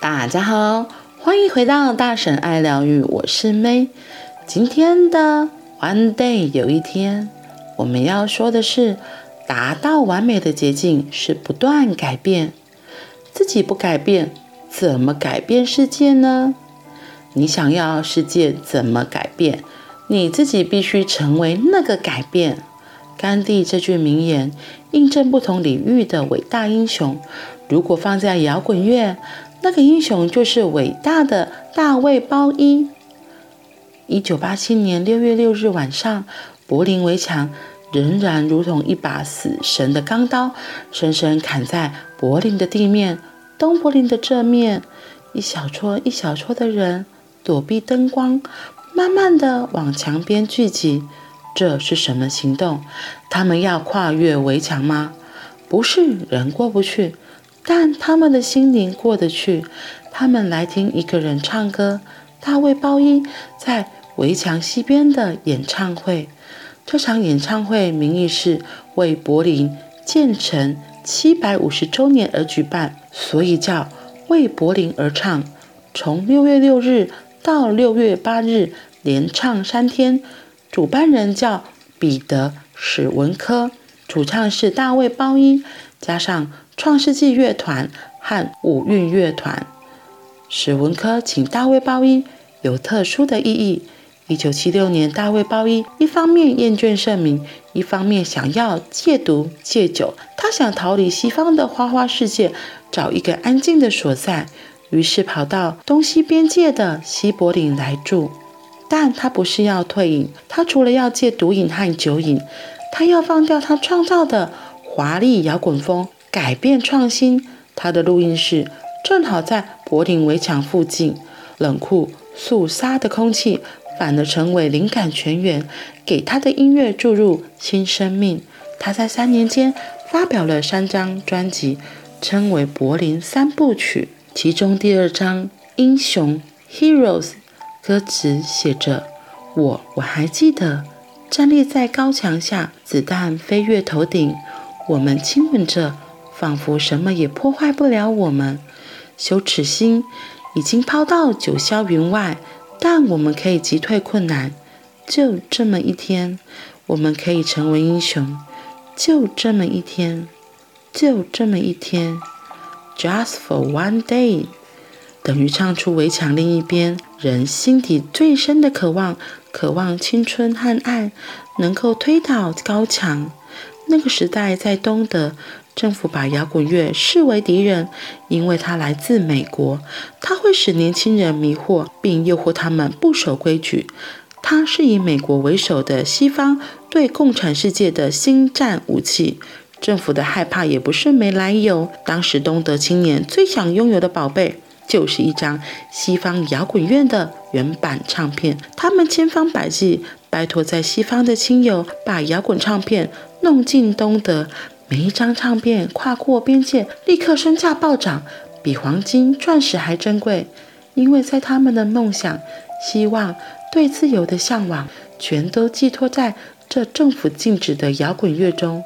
大家好，欢迎回到大婶爱疗愈，我是 May。今天的 One Day 有一天，我们要说的是，达到完美的捷径是不断改变。自己不改变，怎么改变世界呢？你想要世界怎么改变？你自己必须成为那个改变。甘地这句名言印证不同领域的伟大英雄。如果放在摇滚乐，那个英雄就是伟大的大卫·鲍伊。一九八七年六月六日晚上，柏林围墙仍然如同一把死神的钢刀，深深砍在柏林的地面。东柏林的这面，一小撮一小撮的人躲避灯光，慢慢地往墙边聚集。这是什么行动？他们要跨越围墙吗？不是，人过不去，但他们的心灵过得去。他们来听一个人唱歌，大卫·鲍伊在围墙西边的演唱会。这场演唱会名义是为柏林建成七百五十周年而举办，所以叫为柏林而唱。从六月六日到六月八日，连唱三天。主办人叫彼得·史文科，主唱是大卫·鲍伊，加上创世纪乐团和五韵乐团。史文科请大卫·鲍伊有特殊的意义。一九七六年，大卫·鲍伊一方面厌倦盛名，一方面想要戒毒戒酒。他想逃离西方的花花世界，找一个安静的所在，于是跑到东西边界的西柏林来住。但他不是要退隐，他除了要戒毒瘾和酒瘾，他要放掉他创造的华丽摇滚风，改变创新。他的录音室正好在柏林围墙附近，冷酷肃杀的空气反而成为灵感泉源，给他的音乐注入新生命。他在三年间发表了三张专辑，称为柏林三部曲，其中第二张《英雄》（Heroes）。歌词写着：“我我还记得，站立在高墙下，子弹飞越头顶，我们亲吻着，仿佛什么也破坏不了我们。羞耻心已经抛到九霄云外，但我们可以击退困难。就这么一天，我们可以成为英雄。就这么一天，就这么一天，Just for one day。”等于唱出围墙另一边人心底最深的渴望，渴望青春和爱，能够推倒高墙。那个时代在东德，政府把摇滚乐视为敌人，因为它来自美国，它会使年轻人迷惑，并诱惑他们不守规矩。它是以美国为首的西方对共产世界的新战武器。政府的害怕也不是没来由。当时东德青年最想拥有的宝贝。就是一张西方摇滚乐的原版唱片，他们千方百计拜托在西方的亲友把摇滚唱片弄进东德。每一张唱片跨过边界，立刻身价暴涨，比黄金、钻石还珍贵。因为在他们的梦想、希望、对自由的向往，全都寄托在这政府禁止的摇滚乐中。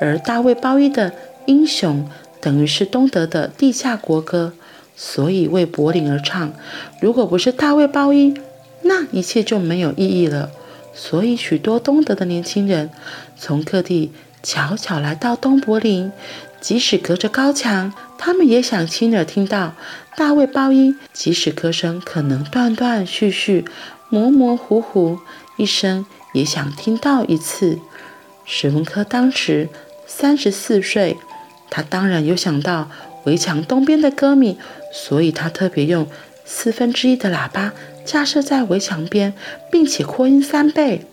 而大卫·鲍伊的《英雄》等于是东德的地下国歌。所以为柏林而唱，如果不是大卫·鲍伊，那一切就没有意义了。所以许多东德的年轻人从各地巧巧来到东柏林，即使隔着高墙，他们也想亲耳听到大卫·鲍伊。即使歌声可能断断续续、模模糊糊，一生也想听到一次。史文科当时三十四岁，他当然有想到。围墙东边的歌迷，所以他特别用四分之一的喇叭架设在围墙边，并且扩音三倍。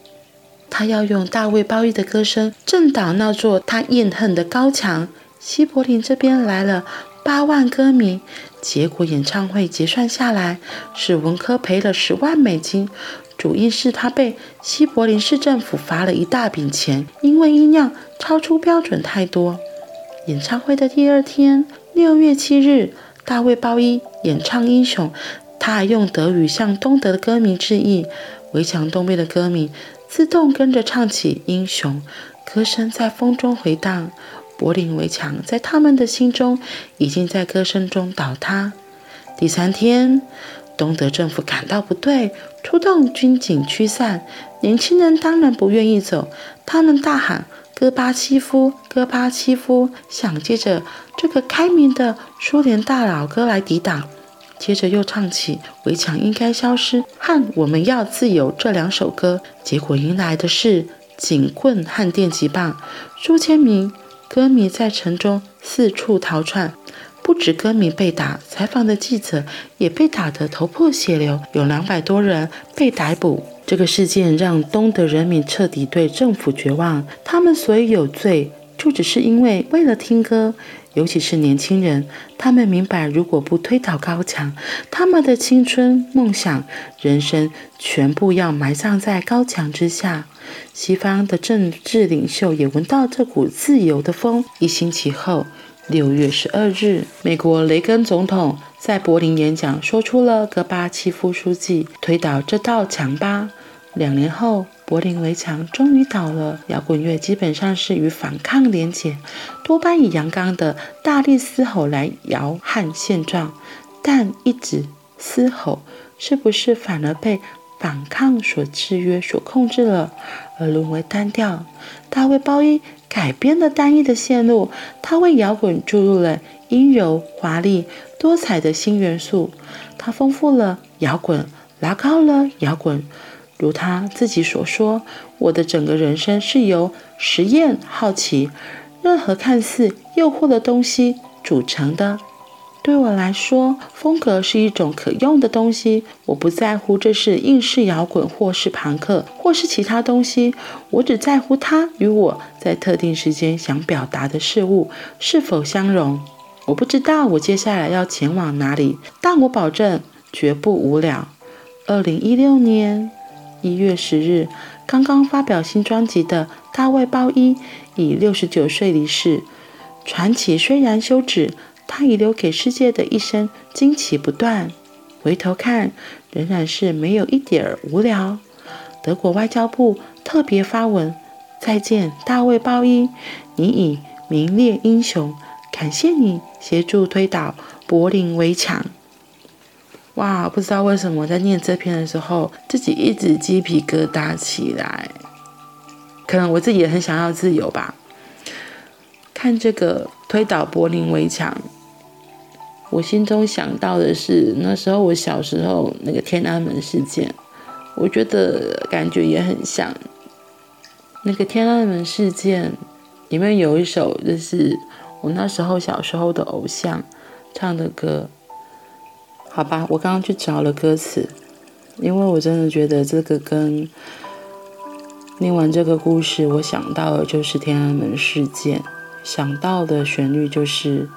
他要用大卫·鲍伊的歌声震倒那座他厌恨的高墙。西柏林这边来了八万歌迷，结果演唱会结算下来，史文科赔了十万美金，主因是他被西柏林市政府罚了一大笔钱，因为音量超出标准太多。演唱会的第二天。六月七日，大卫·鲍伊演唱《英雄》，他还用德语向东德的歌迷致意。围墙东边的歌迷自动跟着唱起《英雄》，歌声在风中回荡。柏林围墙在他们的心中已经在歌声中倒塌。第三天，东德政府感到不对，出动军警驱散。年轻人当然不愿意走，他们大喊：“戈巴契夫，戈巴契夫！”想借着这个开明的苏联大老哥来抵挡。接着又唱起《围墙应该消失》和《我们要自由》这两首歌，结果迎来的是警棍和电击棒，数千名歌迷在城中四处逃窜。不止歌迷被打，采访的记者也被打得头破血流，有两百多人被逮捕。这个事件让东德人民彻底对政府绝望，他们所以有罪，就只是因为为了听歌。尤其是年轻人，他们明白，如果不推倒高墙，他们的青春、梦想、人生全部要埋葬在高墙之下。西方的政治领袖也闻到这股自由的风。一星期后，六月十二日，美国雷根总统在柏林演讲，说出了戈巴契夫书记：“推倒这道墙吧。”两年后，柏林围墙终于倒了。摇滚乐基本上是与反抗连结，多半以阳刚的大力嘶吼来摇撼现状。但一直嘶吼，是不是反而被反抗所制约、所控制了，而沦为单调？大卫鲍伊改变了单一的线路，他为摇滚注入了阴柔、华丽、多彩的新元素。他丰富了摇滚，拉高了摇滚。如他自己所说：“我的整个人生是由实验、好奇，任何看似诱惑的东西组成的。对我来说，风格是一种可用的东西。我不在乎这是硬式摇滚，或是朋克，或是其他东西。我只在乎它与我在特定时间想表达的事物是否相容。我不知道我接下来要前往哪里，但我保证绝不无聊。”二零一六年。一月十日，刚刚发表新专辑的大卫·鲍伊以六十九岁离世。传奇虽然休止，他遗留给世界的一生惊奇不断。回头看，仍然是没有一点儿无聊。德国外交部特别发文：再见，大卫·鲍伊，你已名列英雄，感谢你协助推倒柏林围墙。哇，不知道为什么在念这篇的时候，自己一直鸡皮疙瘩起来。可能我自己也很想要自由吧。看这个推倒柏林围墙，我心中想到的是那时候我小时候那个天安门事件，我觉得感觉也很像。那个天安门事件里面有一首，就是我那时候小时候的偶像唱的歌。好吧，我刚刚去找了歌词，因为我真的觉得这个跟念完这个故事，我想到的就是天安门事件，想到的旋律就是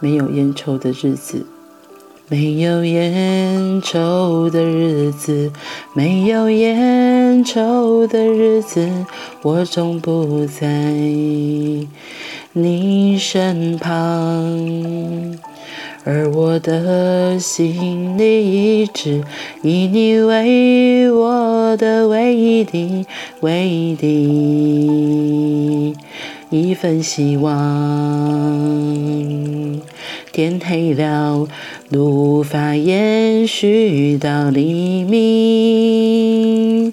没有烟抽的日子，没有烟抽的日子，没有烟抽的日子，我总不在你身旁。而我的心里一直以你为我的唯一的、唯一的一份希望。天黑了，路无法延续到黎明。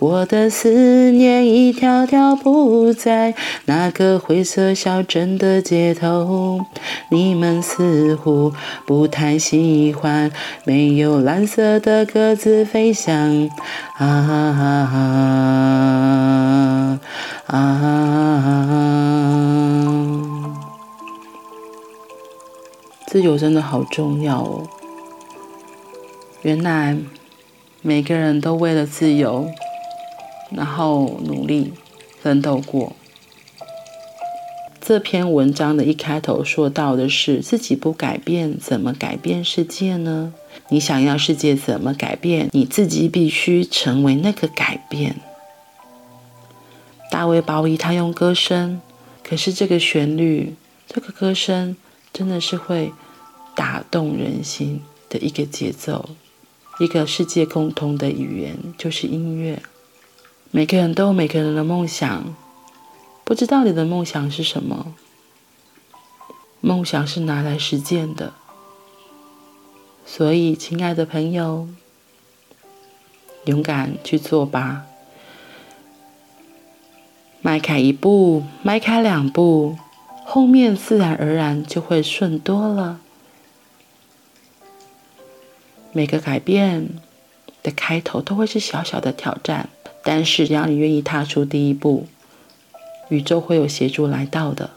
我的思念一条条铺在那个灰色小镇的街头。你们似乎不太喜欢没有蓝色的鸽子飞翔。啊啊啊啊啊！自由真的好重要哦！原来每个人都为了自由，然后努力奋斗过。这篇文章的一开头说到的是：自己不改变，怎么改变世界呢？你想要世界怎么改变，你自己必须成为那个改变。大卫鲍伊他用歌声，可是这个旋律，这个歌声。真的是会打动人心的一个节奏，一个世界共通的语言就是音乐。每个人都有每个人的梦想，不知道你的梦想是什么？梦想是拿来实践的，所以，亲爱的朋友，勇敢去做吧！迈开一步，迈开两步，后面自然而然就会顺多了。每个改变的开头都会是小小的挑战，但是只要你愿意踏出第一步，宇宙会有协助来到的。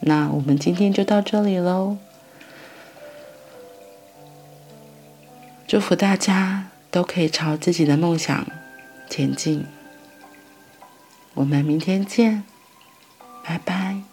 那我们今天就到这里喽。祝福大家都可以朝自己的梦想前进。我们明天见，拜拜。